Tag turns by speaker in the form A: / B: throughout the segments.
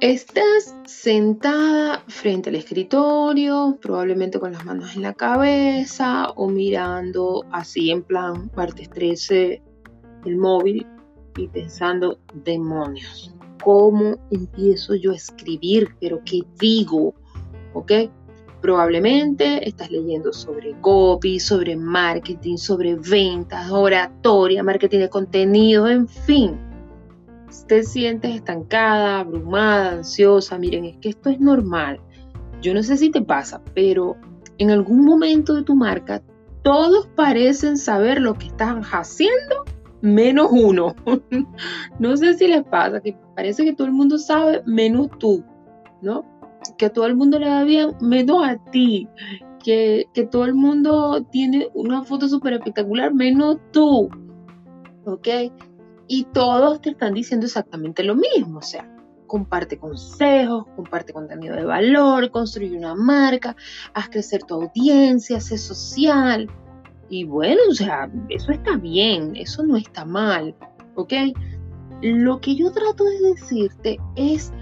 A: Estás sentada frente al escritorio, probablemente con las manos en la cabeza o mirando así en plan martes 13 el móvil y pensando, demonios, ¿cómo empiezo yo a escribir? ¿Pero qué digo? ¿Ok? Probablemente estás leyendo sobre copy, sobre marketing, sobre ventas, oratoria, marketing de contenido, en fin te sientes estancada, abrumada, ansiosa, miren, es que esto es normal. Yo no sé si te pasa, pero en algún momento de tu marca todos parecen saber lo que están haciendo, menos uno. no sé si les pasa, que parece que todo el mundo sabe, menos tú, ¿no? Que todo el mundo le va bien, menos a ti. Que, que todo el mundo tiene una foto súper espectacular, menos tú. ¿Ok? Y todos te están diciendo exactamente lo mismo, o sea, comparte consejos, comparte contenido de valor, construye una marca, haz crecer tu audiencia, sé social. Y bueno, o sea, eso está bien, eso no está mal, ¿ok? Lo que yo trato de decirte es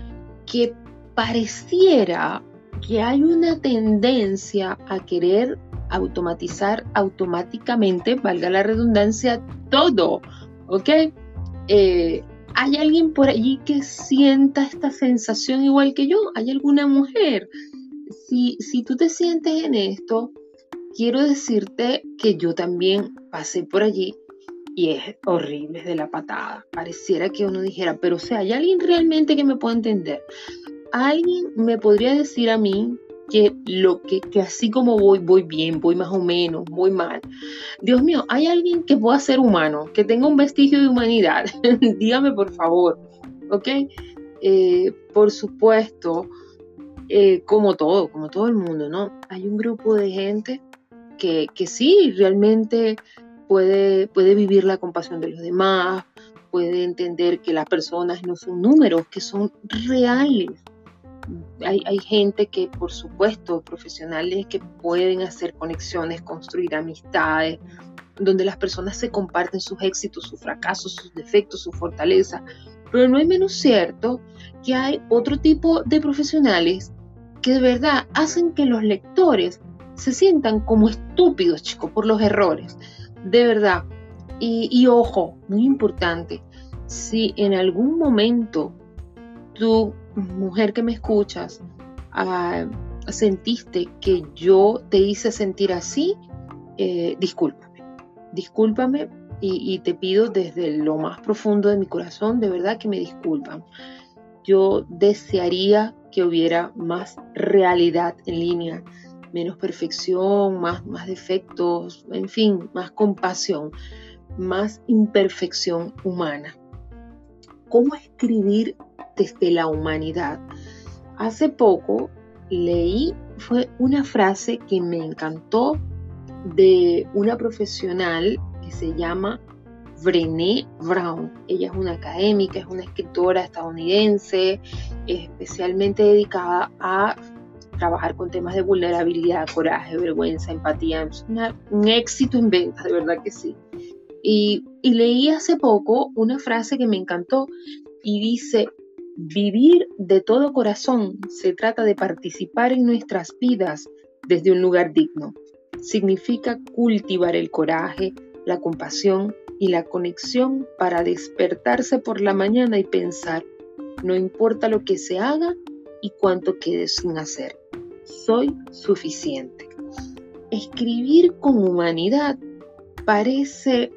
A: que pareciera que hay una tendencia a querer automatizar automáticamente, valga la redundancia, todo, ¿ok? Eh, ¿Hay alguien por allí que sienta esta sensación igual que yo? ¿Hay alguna mujer? Si, si tú te sientes en esto, quiero decirte que yo también pasé por allí y es horrible de la patada. Pareciera que uno dijera, pero o sea, ¿hay alguien realmente que me pueda entender? ¿Alguien me podría decir a mí que lo que, que, así como voy, voy bien, voy más o menos, voy mal. Dios mío, ¿hay alguien que pueda ser humano, que tenga un vestigio de humanidad? Dígame por favor, ¿ok? Eh, por supuesto, eh, como todo, como todo el mundo, ¿no? Hay un grupo de gente que, que sí, realmente puede, puede vivir la compasión de los demás, puede entender que las personas no son números, que son reales, hay, gente que, por supuesto, profesionales que pueden hacer conexiones, construir amistades, donde las personas se comparten sus éxitos, sus fracasos, sus defectos, su fortaleza. Pero no es menos cierto que hay otro tipo de profesionales que de verdad hacen que los lectores se sientan como estúpidos, chicos, por los errores. De verdad. Y, y ojo, muy importante, si en algún momento tú mujer que me escuchas, ah, sentiste que yo te hice sentir así, eh, discúlpame. Discúlpame y, te pido desde lo más profundo de mi corazón, de verdad que me disculpan. Yo desearía que hubiera más realidad en línea, menos perfección, más, más defectos, en fin, más compasión, más imperfección humana. ¿Cómo escribir desde la humanidad. Hace poco leí, fue una frase que me encantó de una profesional que se llama Brené Brown. Ella es una académica, es una escritora estadounidense, especialmente dedicada a trabajar con temas de vulnerabilidad, coraje, vergüenza, empatía. Es un éxito en ventas, de verdad que sí. Y leí hace poco una frase que me encantó y dice, Vivir de todo corazón se trata de participar en nuestras vidas desde un lugar digno. Significa cultivar el coraje, la compasión y la conexión para despertarse por la mañana y pensar, no importa lo que se haga y cuánto quede sin hacer, soy suficiente. Escribir con humanidad parece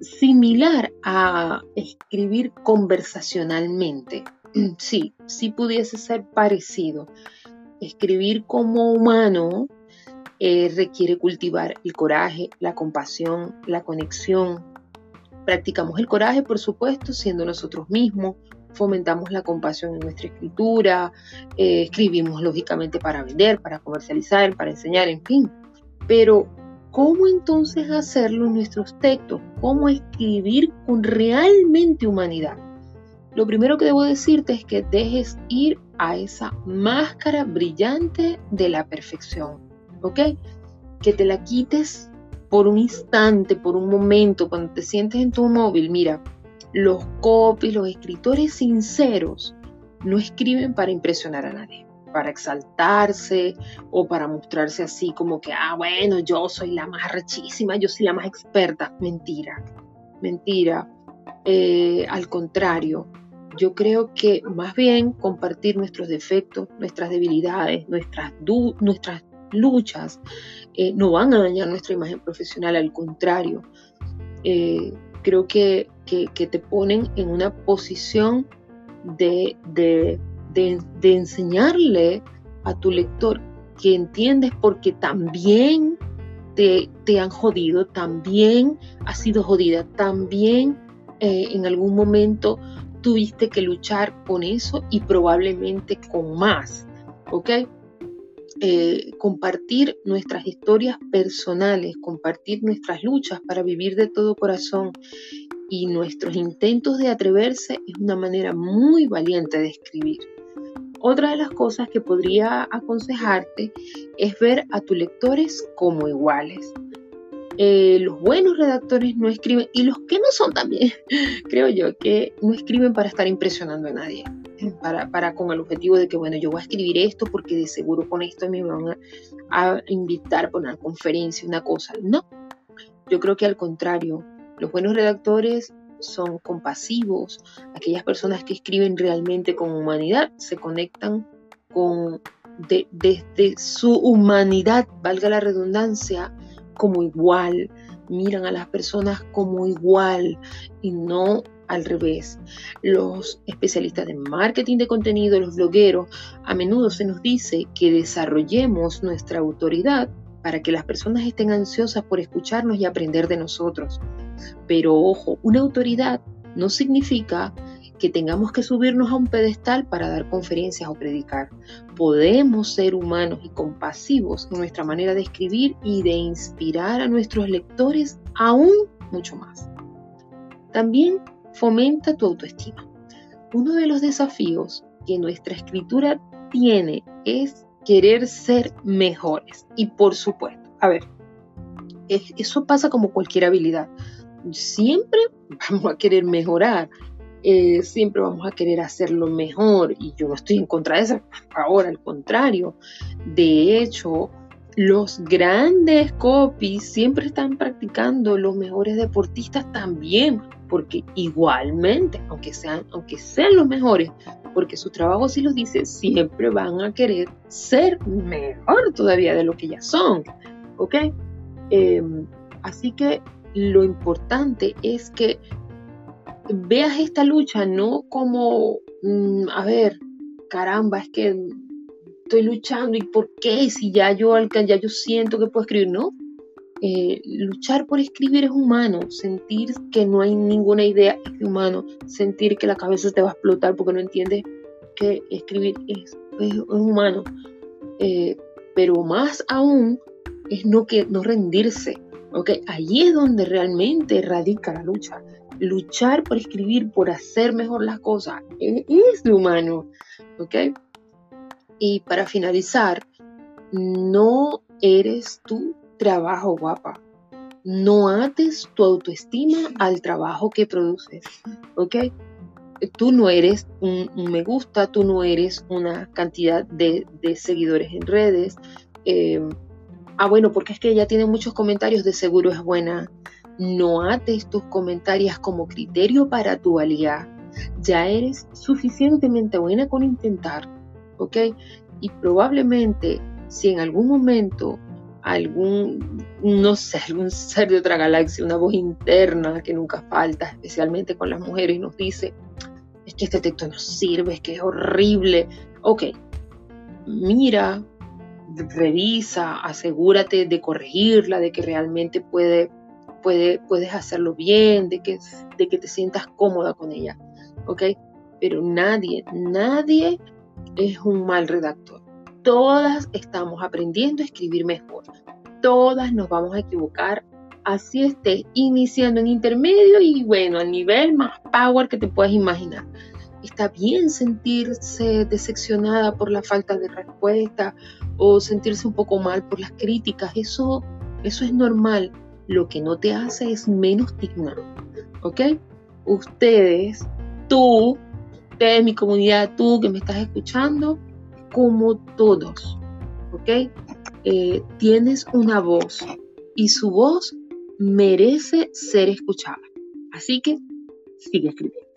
A: similar a escribir conversacionalmente. Sí, sí pudiese ser parecido. Escribir como humano eh, requiere cultivar el coraje, la compasión, la conexión. Practicamos el coraje, por supuesto, siendo nosotros mismos. Fomentamos la compasión en nuestra escritura. Eh, escribimos lógicamente para vender, para comercializar, para enseñar, en fin. Pero ¿Cómo entonces hacerlo en nuestros textos? ¿Cómo escribir con realmente humanidad? Lo primero que debo decirte es que dejes ir a esa máscara brillante de la perfección, ¿ok? Que te la quites por un instante, por un momento, cuando te sientes en tu móvil. Mira, los copies, los escritores sinceros no escriben para impresionar a nadie, para exaltarse o para mostrarse así como que, ah, bueno, yo soy la más rechísima, yo soy la más experta. Mentira, mentira. Eh, al contrario, yo creo que más bien compartir nuestros defectos, nuestras debilidades, nuestras, nuestras luchas, eh, no van a dañar nuestra imagen profesional, al contrario, eh, creo que, te ponen en una posición de, de, enseñarle a tu lector que entiendes porque también te, te, han jodido, también has sido jodida, también eh, en algún momento tuviste que luchar con eso y probablemente con más, ¿ok? Eh, compartir nuestras historias personales, compartir nuestras luchas para vivir de todo corazón y nuestros intentos de atreverse es una manera muy valiente de escribir. Otra de las cosas que podría aconsejarte es ver a tus lectores como iguales. Eh, los buenos redactores no escriben, y los que no son también, creo yo, que no escriben para estar impresionando a nadie para, con el objetivo de que, bueno, yo voy a escribir esto porque de seguro con esto me van a, invitar para una conferencia, una cosa. No, yo creo que al contrario, los buenos redactores son compasivos, aquellas personas que escriben realmente con humanidad se conectan con desde su humanidad, valga la redundancia, como igual, miran a las personas como igual y no al revés. Los especialistas de marketing de contenido, los blogueros, a menudo se nos dice que desarrollemos nuestra autoridad para que las personas estén ansiosas por escucharnos y aprender de nosotros. Pero ojo, una autoridad no significa que tengamos que subirnos a un pedestal para dar conferencias o predicar. Podemos ser humanos y compasivos en nuestra manera de escribir y de inspirar a nuestros lectores aún mucho más. También fomenta tu autoestima. Uno de los desafíos que nuestra escritura tiene es querer ser mejores. Y por supuesto, a ver, eso pasa como cualquier habilidad. Siempre vamos a querer mejorar, eh, siempre vamos a querer hacerlo mejor y yo no estoy en contra de eso, ahora al contrario. De hecho, los grandes copies siempre están practicando, los mejores deportistas también porque igualmente, aunque sean, aunque sean los mejores, porque su trabajo sí los dice, siempre van a querer ser mejor todavía de lo que ya son. ¿Ok? Em, así que lo importante es que veas esta lucha no como, mm, a ver, caramba, es que estoy luchando y por qué si ya yo ya yo siento que puedo escribir, no, eh, luchar por escribir es humano, sentir que no hay ninguna idea es humano, sentir que la cabeza te va a explotar porque no entiendes que escribir es, humano. Eh, pero más aún es no, que, no rendirse. ¿okay? Allí es donde realmente radica la lucha. Luchar por escribir, por hacer mejor las cosas, es, es humano. ¿okay? Y para finalizar, no eres tú trabajo, guapa. No ates tu autoestima al trabajo que produces, ¿ok? Tú no eres un, me gusta, tú no eres una cantidad de, seguidores en redes. Em, ah, bueno, porque es que ella tiene muchos comentarios, de seguro es buena. No ates tus comentarios como criterio para tu valía. Ya eres suficientemente buena con intentar, ¿ok? Y probablemente si en algún momento algún, no sé, algún ser de otra galaxia, una voz interna que nunca falta, especialmente con las mujeres, nos dice, es que este texto no sirve, es que es horrible. Ok, mira, revisa, asegúrate de corregirla, de que realmente puede, puede, puedes hacerlo bien, de que, de que te sientas cómoda con ella. Ok, pero nadie, nadie es un mal redactor todas estamos aprendiendo a escribir mejor. Todas nos vamos a equivocar. Así estés iniciando en intermedio y bueno, al nivel más power que te puedas imaginar. Está bien sentirse decepcionada por la falta de respuesta o sentirse un poco mal por las críticas. Eso, eso es normal. Lo que no te hace es menos digna. ¿Ok? Ustedes, tú, ustedes, mi comunidad, tú que me estás escuchando, como todos, ¿ok? Eh, tienes una voz y su voz merece ser escuchada. Así que sigue escribiendo.